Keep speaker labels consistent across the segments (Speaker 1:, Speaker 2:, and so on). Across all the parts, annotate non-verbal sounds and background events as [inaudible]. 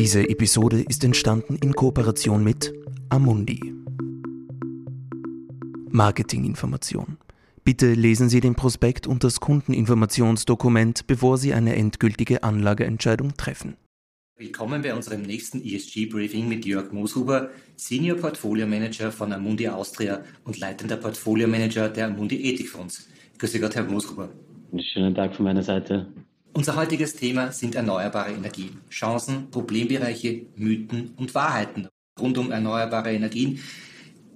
Speaker 1: Diese Episode ist entstanden in Kooperation mit Amundi. Marketinginformation. Bitte lesen Sie den Prospekt und das Kundeninformationsdokument, bevor Sie eine endgültige Anlageentscheidung treffen.
Speaker 2: Willkommen bei unserem nächsten ESG-Briefing mit Jörg Mooshuber, Senior Portfolio Manager von Amundi Austria und leitender Portfolio Manager der Amundi Ethikfonds. Grüße Gott, Herr Mooshuber.
Speaker 3: Schönen Tag von meiner Seite.
Speaker 2: Unser heutiges Thema sind erneuerbare Energien. Chancen, Problembereiche, Mythen und Wahrheiten rund um erneuerbare Energien.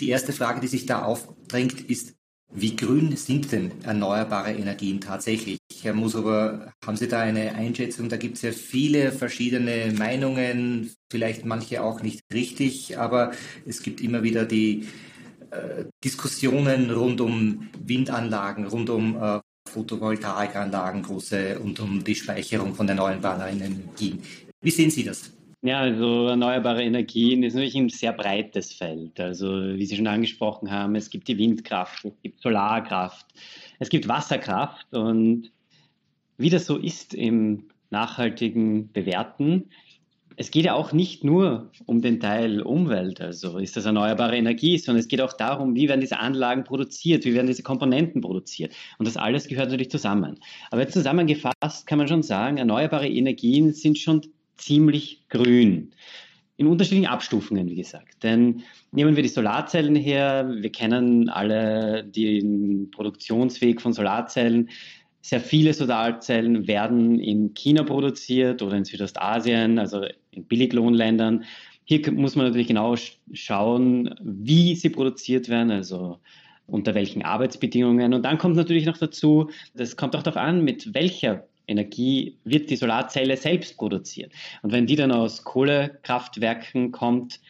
Speaker 2: Die erste Frage, die sich da aufdrängt, ist, wie grün sind denn erneuerbare Energien tatsächlich? Herr Musover, haben Sie da eine Einschätzung? Da gibt es ja viele verschiedene Meinungen, vielleicht manche auch nicht richtig, aber es gibt immer wieder die äh, Diskussionen rund um Windanlagen, rund um äh, Photovoltaikanlagen große und um die Speicherung von erneuerbaren Energien. Wie sehen Sie das?
Speaker 3: Ja, also erneuerbare Energien ist natürlich ein sehr breites Feld. Also wie Sie schon angesprochen haben, es gibt die Windkraft, es gibt Solarkraft, es gibt Wasserkraft und wie das so ist im nachhaltigen Bewerten, es geht ja auch nicht nur um den Teil Umwelt, also ist das erneuerbare Energie, sondern es geht auch darum, wie werden diese Anlagen produziert, wie werden diese Komponenten produziert. Und das alles gehört natürlich zusammen. Aber jetzt zusammengefasst kann man schon sagen, erneuerbare Energien sind schon ziemlich grün. In unterschiedlichen Abstufungen, wie gesagt. Denn nehmen wir die Solarzellen her. Wir kennen alle den Produktionsweg von Solarzellen. Sehr viele Solarzellen werden in China produziert oder in Südostasien, also in Billiglohnländern. Hier muss man natürlich genau schauen, wie sie produziert werden, also unter welchen Arbeitsbedingungen. Und dann kommt natürlich noch dazu, das kommt auch darauf an, mit welcher Energie wird die Solarzelle selbst produziert. Und wenn die dann aus Kohlekraftwerken kommt,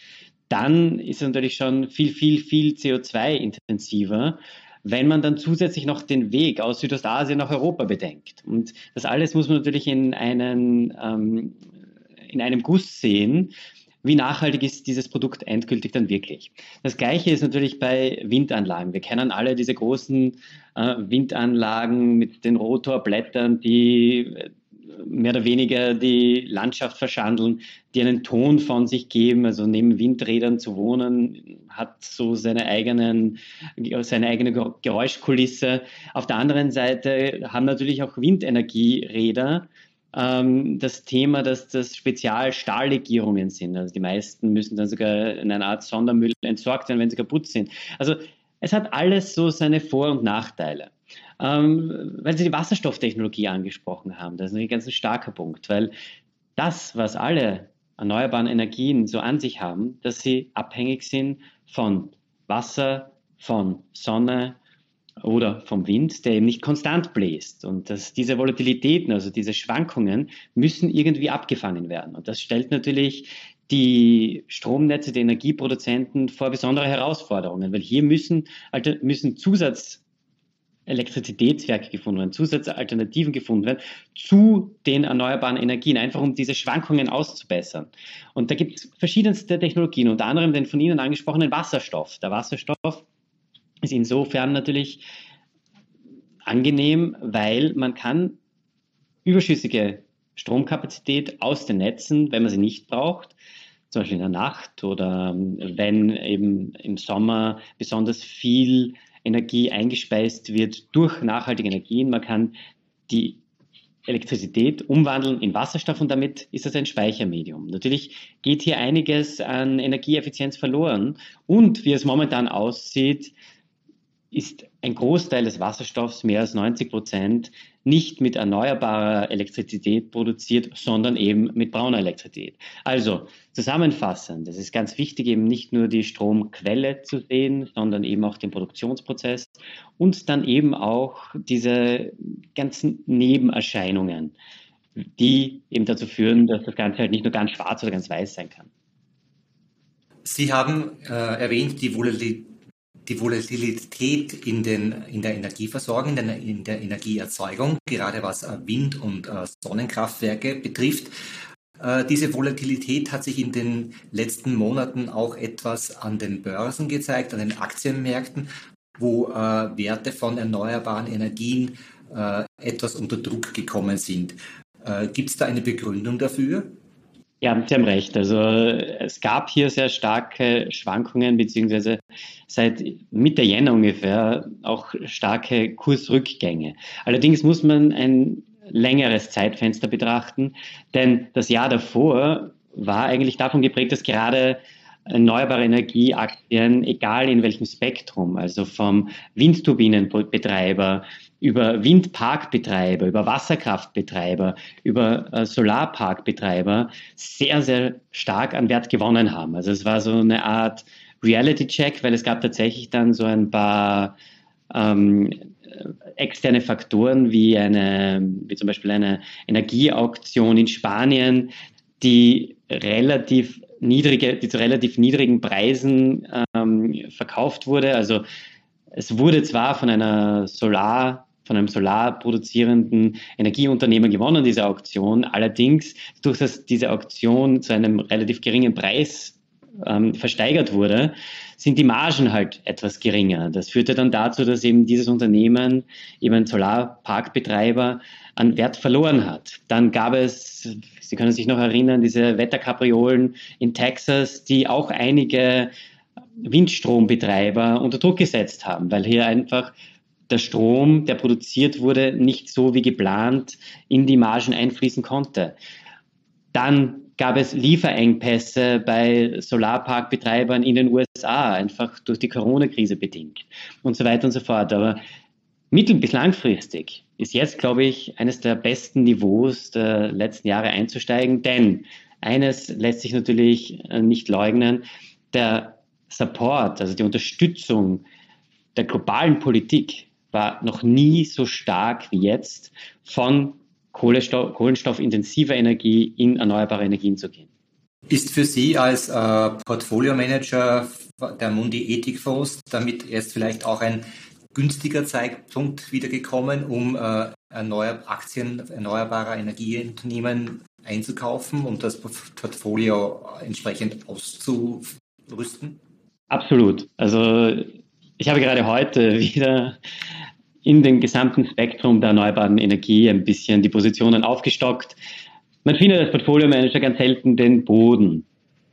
Speaker 3: dann ist es natürlich schon viel, viel, viel CO2-intensiver wenn man dann zusätzlich noch den Weg aus Südostasien nach Europa bedenkt. Und das alles muss man natürlich in, einen, ähm, in einem Guss sehen. Wie nachhaltig ist dieses Produkt endgültig dann wirklich? Das gleiche ist natürlich bei Windanlagen. Wir kennen alle diese großen äh, Windanlagen mit den Rotorblättern, die mehr oder weniger die Landschaft verschandeln, die einen Ton von sich geben. Also neben Windrädern zu wohnen, hat so seine, eigenen, seine eigene Geräuschkulisse. Auf der anderen Seite haben natürlich auch Windenergieräder ähm, das Thema, dass das Spezialstahllegierungen sind. Also die meisten müssen dann sogar in einer Art Sondermüll entsorgt werden, wenn sie kaputt sind. Also es hat alles so seine Vor- und Nachteile. Ähm, weil Sie die Wasserstofftechnologie angesprochen haben, das ist ein ganz starker Punkt, weil das, was alle erneuerbaren Energien so an sich haben, dass sie abhängig sind von Wasser, von Sonne oder vom Wind, der eben nicht konstant bläst. Und dass diese Volatilitäten, also diese Schwankungen, müssen irgendwie abgefangen werden. Und das stellt natürlich die Stromnetze der Energieproduzenten vor besondere Herausforderungen, weil hier müssen, also müssen Zusatz Elektrizitätswerke gefunden werden, Zusatzalternativen gefunden werden zu den erneuerbaren Energien, einfach um diese Schwankungen auszubessern. Und da gibt es verschiedenste Technologien, unter anderem den von Ihnen angesprochenen Wasserstoff. Der Wasserstoff ist insofern natürlich angenehm, weil man kann überschüssige Stromkapazität aus den Netzen, wenn man sie nicht braucht, zum Beispiel in der Nacht oder wenn eben im Sommer besonders viel Energie eingespeist wird durch nachhaltige Energien. Man kann die Elektrizität umwandeln in Wasserstoff und damit ist das ein Speichermedium. Natürlich geht hier einiges an Energieeffizienz verloren und wie es momentan aussieht, ist ein Großteil des Wasserstoffs, mehr als 90 Prozent, nicht mit erneuerbarer Elektrizität produziert, sondern eben mit brauner Elektrizität. Also zusammenfassend, es ist ganz wichtig, eben nicht nur die Stromquelle zu sehen, sondern eben auch den Produktionsprozess und dann eben auch diese ganzen Nebenerscheinungen, die eben dazu führen, dass das Ganze halt nicht nur ganz schwarz oder ganz weiß sein kann.
Speaker 2: Sie haben äh, erwähnt die Volatilität die Volatilität in, den, in der Energieversorgung, in der, in der Energieerzeugung, gerade was äh, Wind- und äh, Sonnenkraftwerke betrifft. Äh, diese Volatilität hat sich in den letzten Monaten auch etwas an den Börsen gezeigt, an den Aktienmärkten, wo Werte von erneuerbaren Energien etwas unter Druck gekommen sind. Gibt es da eine Begründung dafür?
Speaker 3: Ja, Sie haben recht. Also es gab hier sehr starke Schwankungen, beziehungsweise seit Mitte Jänner ungefähr auch starke Kursrückgänge. Allerdings muss man ein längeres Zeitfenster betrachten, denn das Jahr davor war eigentlich davon geprägt, dass gerade erneuerbare Energieaktien, egal in welchem Spektrum, also vom Windturbinenbetreiber über Windparkbetreiber, über Wasserkraftbetreiber, über äh, Solarparkbetreiber sehr, sehr stark an Wert gewonnen haben. Also es war so eine Art Reality-Check, weil es gab tatsächlich dann so ein paar ähm, externe Faktoren wie eine, wie zum Beispiel eine Energieauktion in Spanien, die relativ niedrige, die zu relativ niedrigen Preisen ähm, verkauft wurde. Also es wurde zwar von einer Solar von einem solarproduzierenden Energieunternehmer gewonnen, diese Auktion. Allerdings, durch dass diese Auktion zu einem relativ geringen Preis ähm, versteigert wurde, sind die Margen halt etwas geringer. Das führte dann dazu, dass eben dieses Unternehmen, eben ein Solarparkbetreiber, an Wert verloren hat. Dann gab es, Sie können sich noch erinnern, diese Wetterkapriolen in Texas, die auch einige Windstrombetreiber unter Druck gesetzt haben, weil hier einfach der Strom, der produziert wurde, nicht so wie geplant in die Margen einfließen konnte. Dann gab es Lieferengpässe bei Solarparkbetreibern in den USA, einfach durch die Corona-Krise bedingt und so weiter und so fort. Aber mittel- bis langfristig ist jetzt, glaube ich, eines der besten Niveaus der letzten Jahre einzusteigen, denn eines lässt sich natürlich äh, nicht leugnen, der Support, also die Unterstützung der globalen Politik war noch nie so stark wie jetzt, von Kohlenstoff, kohlenstoffintensiver Energie in erneuerbare Energien zu gehen.
Speaker 2: Ist für Sie als äh, Portfolio-Manager der Mundi Ethikfonds damit erst vielleicht auch ein günstiger Zeitpunkt wieder gekommen, um äh, erneuer Aktien erneuerbarer Energieunternehmen einzukaufen und das Portfolio entsprechend auszurüsten?
Speaker 3: Absolut. Also ich habe gerade heute [laughs] wieder in dem gesamten Spektrum der erneuerbaren Energie ein bisschen die Positionen aufgestockt. Man findet als Portfolio-Manager ganz selten den Boden.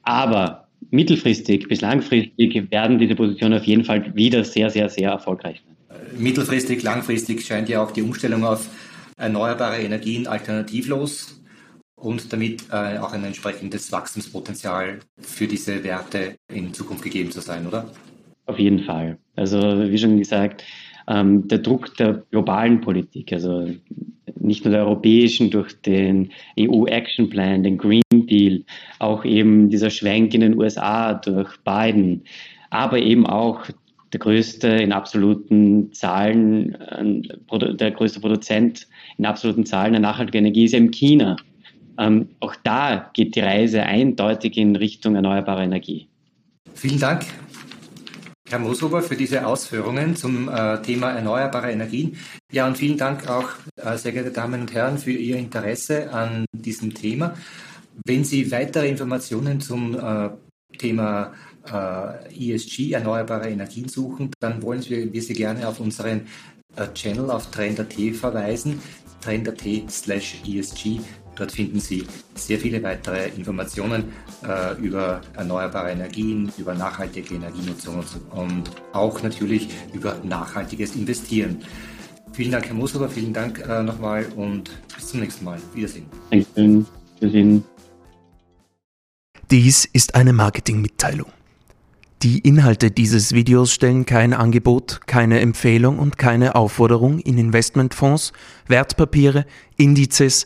Speaker 3: Aber mittelfristig bis langfristig werden diese Positionen auf jeden Fall wieder sehr, sehr, sehr erfolgreich
Speaker 2: sein. Mittelfristig, langfristig scheint ja auch die Umstellung auf erneuerbare Energien alternativlos und damit äh, auch ein entsprechendes Wachstumspotenzial für diese Werte in Zukunft gegeben zu sein, oder?
Speaker 3: Auf jeden Fall. Also wie schon gesagt, ähm, der Druck der globalen Politik, also nicht nur der europäischen durch den EU Action Plan, den Green Deal, auch eben dieser Schwenk in den USA durch Biden, aber eben auch der größte in absoluten Zahlen, äh, der größte Produzent in absoluten Zahlen der nachhaltigen Energie ist eben China. Ähm, auch da geht die Reise eindeutig in Richtung erneuerbare Energie.
Speaker 2: Vielen Dank. Herr Mooshuber, für diese Ausführungen zum äh, Thema erneuerbare Energien. Ja, und vielen Dank auch, äh, sehr geehrte Damen und Herren, für Ihr Interesse an diesem Thema. Wenn Sie weitere Informationen zum äh, Thema äh, ESG, erneuerbare Energien suchen, dann wollen wir, wir Sie gerne auf unseren äh, Channel auf Trend.at verweisen, trend.at slash ESG Dort finden Sie sehr viele weitere Informationen äh, über erneuerbare Energien, über nachhaltige Energienutzung und, und, auch natürlich über nachhaltiges Investieren. Vielen Dank, Herr Mooshuber, vielen Dank äh, nochmal und bis zum nächsten Mal. Wiedersehen.
Speaker 3: Dankeschön. Wiedersehen.
Speaker 1: Dies ist eine Marketingmitteilung. Die Inhalte dieses Videos stellen kein Angebot, keine Empfehlung und keine Aufforderung in Investmentfonds, Wertpapiere, Indizes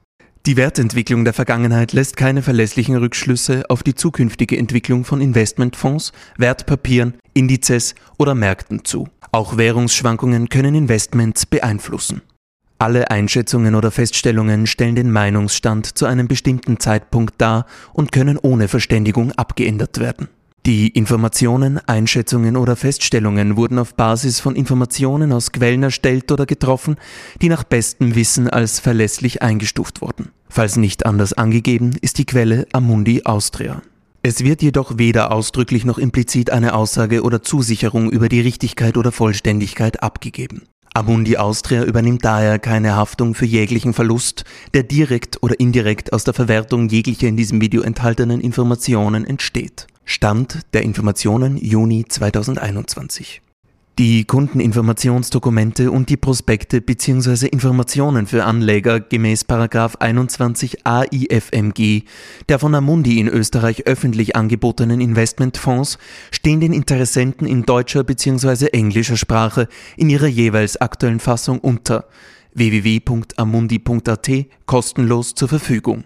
Speaker 1: die Wertentwicklung der Vergangenheit lässt keine verlässlichen Rückschlüsse auf die zukünftige Entwicklung von Investmentfonds, Wertpapieren, Indizes oder Märkten zu. Auch Währungsschwankungen können Investments beeinflussen. Alle Einschätzungen oder Feststellungen stellen den Meinungsstand zu einem bestimmten Zeitpunkt dar und können ohne Verständigung abgeändert werden. Die Informationen, Einschätzungen oder Feststellungen wurden auf Basis von Informationen aus Quellen erstellt oder getroffen, die nach bestem Wissen als verlässlich eingestuft wurden. Falls nicht anders angegeben, ist die Quelle Amundi Austria. Es wird jedoch weder ausdrücklich noch implizit eine Aussage oder Zusicherung über die Richtigkeit oder Vollständigkeit abgegeben. Amundi Austria übernimmt daher keine Haftung für jeglichen Verlust, der direkt oder indirekt aus der Verwertung jeglicher in diesem Video enthaltenen Informationen entsteht. Stand der Informationen Juni 2021. Die Kundeninformationsdokumente und die Prospekte bzw. Informationen für Anleger gemäß 21 AIFMG der von Amundi in Österreich öffentlich angebotenen Investmentfonds stehen den Interessenten in deutscher bzw. englischer Sprache in ihrer jeweils aktuellen Fassung unter www.amundi.at kostenlos zur Verfügung.